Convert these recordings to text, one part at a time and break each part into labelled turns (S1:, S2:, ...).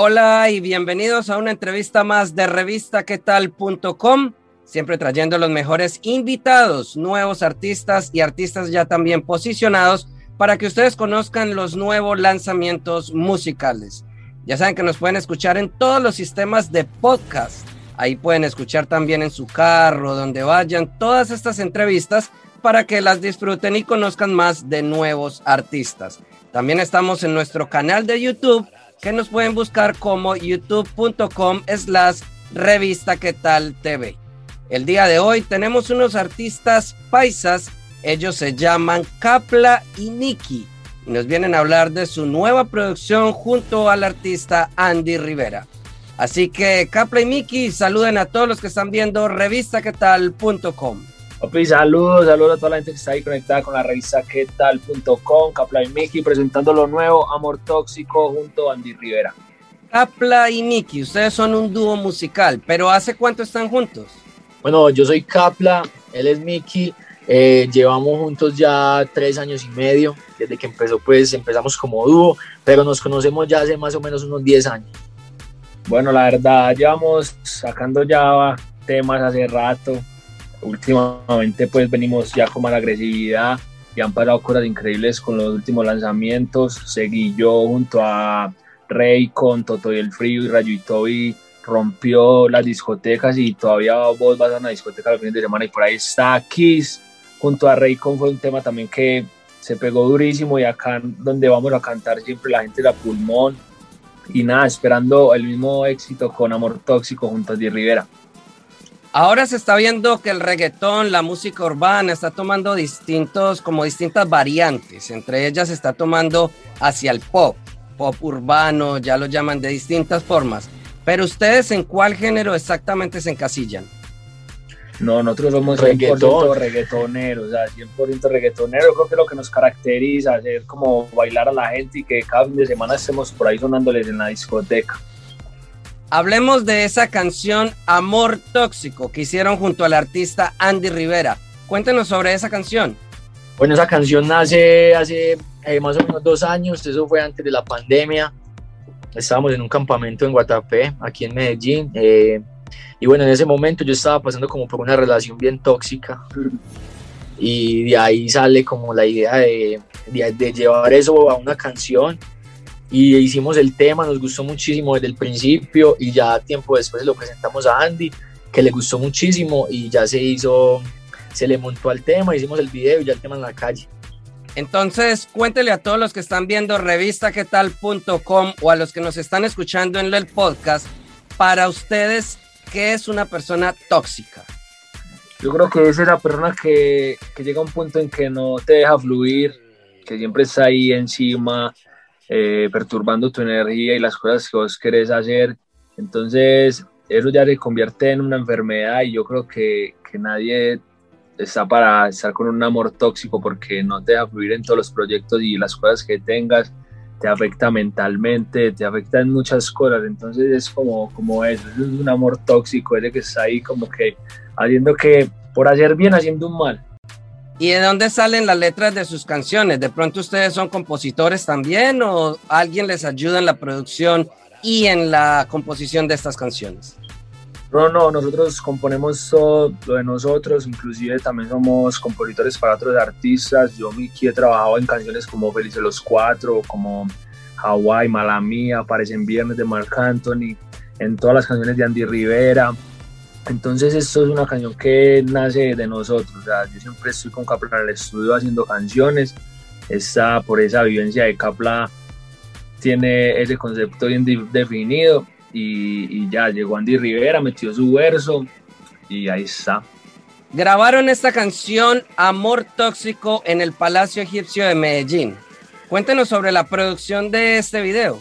S1: Hola y bienvenidos a una entrevista más de revistaquetal.com, siempre trayendo los mejores invitados, nuevos artistas y artistas ya también posicionados para que ustedes conozcan los nuevos lanzamientos musicales. Ya saben que nos pueden escuchar en todos los sistemas de podcast. Ahí pueden escuchar también en su carro, donde vayan, todas estas entrevistas para que las disfruten y conozcan más de nuevos artistas. También estamos en nuestro canal de YouTube que nos pueden buscar como youtube.com slash revista tal TV. El día de hoy tenemos unos artistas paisas, ellos se llaman Capla y Nikki y nos vienen a hablar de su nueva producción junto al artista Andy Rivera. Así que Capla y Nikki saluden a todos los que están viendo revistaquetal.com.
S2: Papi, saludos, saludos a toda la gente que está ahí conectada con la revista quetal.com, Capla y Miki presentando lo nuevo, Amor Tóxico junto a Andy Rivera.
S1: Capla y Miki, ustedes son un dúo musical, pero ¿hace cuánto están juntos?
S2: Bueno, yo soy Capla, él es Miki, eh, llevamos juntos ya tres años y medio, desde que empezó pues empezamos como dúo, pero nos conocemos ya hace más o menos unos 10 años. Bueno, la verdad, llevamos sacando ya temas hace rato, últimamente pues venimos ya con más agresividad y han pasado cosas increíbles con los últimos lanzamientos. Seguí yo junto a Rey con Toto y el Frío y Rayo y Toby rompió las discotecas y todavía vos vas a una discoteca los fines de semana y por ahí está Kiss junto a Raycon fue un tema también que se pegó durísimo y acá donde vamos a cantar siempre la gente la pulmón y nada, esperando el mismo éxito con Amor Tóxico junto a Di Rivera.
S1: Ahora se está viendo que el reggaetón, la música urbana, está tomando distintos, como distintas variantes. Entre ellas se está tomando hacia el pop, pop urbano, ya lo llaman de distintas formas. Pero ustedes, ¿en cuál género exactamente se encasillan?
S2: No, nosotros somos reggaetón. reggaetoneros, o sea, 100% reggaetoneros. Creo que lo que nos caracteriza, hacer como bailar a la gente y que cada fin de semana estemos por ahí sonándoles en la discoteca.
S1: Hablemos de esa canción Amor Tóxico que hicieron junto al artista Andy Rivera. Cuéntenos sobre esa canción.
S2: Bueno, esa canción nace hace eh, más o menos dos años, eso fue antes de la pandemia. Estábamos en un campamento en Guatapé, aquí en Medellín. Eh, y bueno, en ese momento yo estaba pasando como por una relación bien tóxica. Y de ahí sale como la idea de, de llevar eso a una canción y hicimos el tema, nos gustó muchísimo desde el principio y ya tiempo después lo presentamos a Andy, que le gustó muchísimo y ya se hizo, se le montó al tema, hicimos el video y ya el tema en la calle.
S1: Entonces, cuéntele a todos los que están viendo revistaquetal.com o a los que nos están escuchando en el podcast, para ustedes, ¿qué es una persona tóxica?
S2: Yo creo que es esa persona que, que llega a un punto en que no te deja fluir, que siempre está ahí encima, eh, perturbando tu energía y las cosas que vos querés hacer. Entonces, eso ya se convierte en una enfermedad y yo creo que, que nadie está para estar con un amor tóxico porque no te deja fluir en todos los proyectos y las cosas que tengas, te afecta mentalmente, te afecta en muchas cosas, entonces es como, como eso, es un amor tóxico, ese que está ahí como que haciendo que por hacer bien, haciendo un mal.
S1: ¿Y de dónde salen las letras de sus canciones? ¿De pronto ustedes son compositores también o alguien les ayuda en la producción y en la composición de estas canciones?
S2: No, no, nosotros componemos todo lo de nosotros, inclusive también somos compositores para otros artistas. Yo, Miki, he trabajado en canciones como Felices los Cuatro, como Hawaii, Mala Mía, Aparecen Viernes de Marc Anthony, en todas las canciones de Andy Rivera. Entonces esto es una canción que nace de nosotros, o sea, yo siempre estoy con Capla en el estudio haciendo canciones, está por esa vivencia de Capla tiene ese concepto bien definido y, y, ya llegó Andy Rivera, metió su verso y ahí está.
S1: Grabaron esta canción Amor Tóxico en el Palacio Egipcio de Medellín. Cuéntenos sobre la producción de este video.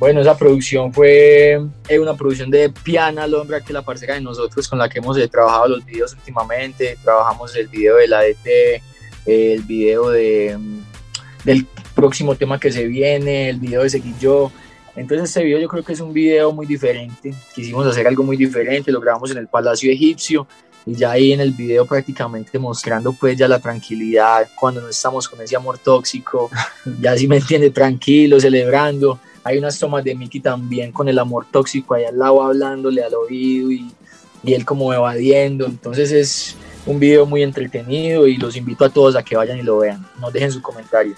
S3: Bueno, esa producción fue eh, una producción de Piana Lombra, que es la parcera de nosotros con la que hemos eh, trabajado los videos últimamente. Trabajamos el video de la DT, el video de, mm, del próximo tema que se viene, el video de Seguir Yo. Entonces este video yo creo que es un video muy diferente. Quisimos hacer algo muy diferente, lo grabamos en el Palacio Egipcio y ya ahí en el video prácticamente mostrando pues ya la tranquilidad cuando no estamos con ese amor tóxico, ya si me entiende, tranquilo, celebrando hay unas tomas de Mickey también con el amor tóxico ahí al lado hablándole al oído y, y él como evadiendo. Entonces es un video muy entretenido y los invito a todos a que vayan y lo vean. Nos dejen su comentario.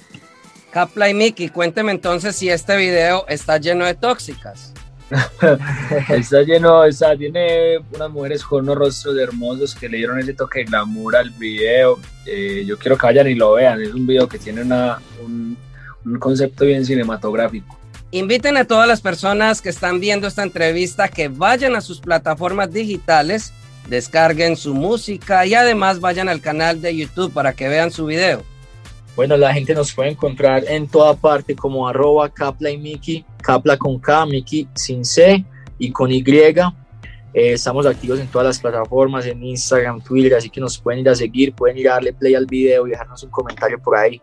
S1: Capla y Mickey, cuénteme entonces si este video está lleno de tóxicas.
S2: está lleno, está, tiene unas mujeres con unos rostros hermosos que le dieron ese toque de glamour al video. Eh, yo quiero que vayan y lo vean. Es un video que tiene una, un, un concepto bien cinematográfico.
S1: Inviten a todas las personas que están viendo esta entrevista que vayan a sus plataformas digitales, descarguen su música y además vayan al canal de YouTube para que vean su video.
S3: Bueno, la gente nos puede encontrar en toda parte como arroba Capla y Miki, Capla con K, Miki sin C y con Y. Eh, estamos activos en todas las plataformas, en Instagram, Twitter, así que nos pueden ir a seguir, pueden ir a darle play al video y dejarnos un comentario por ahí.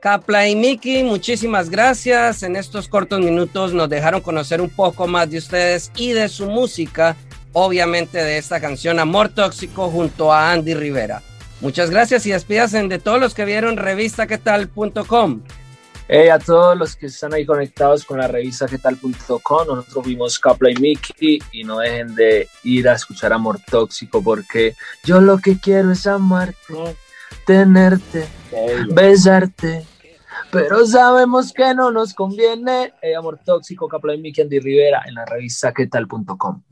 S1: Capla y Miki, muchísimas gracias. En estos cortos minutos nos dejaron conocer un poco más de ustedes y de su música, obviamente de esta canción Amor Tóxico junto a Andy Rivera. Muchas gracias y despídasen de todos los que vieron revistaquetal.com.
S2: Hey, a todos los que están ahí conectados con la revista nosotros vimos Capla y Mickey y no dejen de ir a escuchar Amor Tóxico porque yo lo que quiero es amarte tenerte, besarte. Pero sabemos que no nos conviene. Eh, amor tóxico, Capla y Miki Andy Rivera en la revista quetal.com.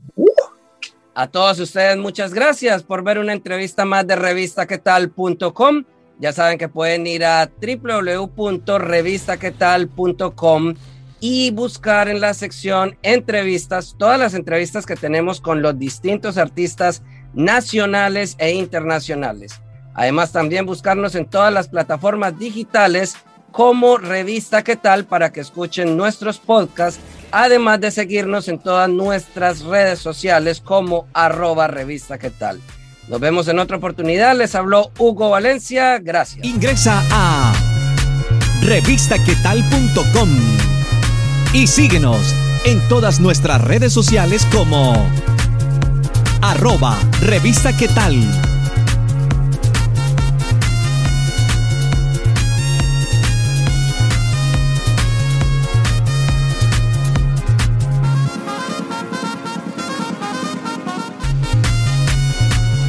S1: A todos ustedes, muchas gracias por ver una entrevista más de revistaquetal.com. Ya saben que pueden ir a www.revistaquetal.com y buscar en la sección entrevistas todas las entrevistas que tenemos con los distintos artistas nacionales e internacionales. Además, también buscarnos en todas las plataformas digitales como Revista ¿Qué tal? para que escuchen nuestros podcasts, además de seguirnos en todas nuestras redes sociales como arroba Revista ¿Qué tal? Nos vemos en otra oportunidad. Les habló Hugo Valencia. Gracias.
S4: Ingresa a revistaquetal.com y síguenos en todas nuestras redes sociales como arroba Revista ¿Qué tal?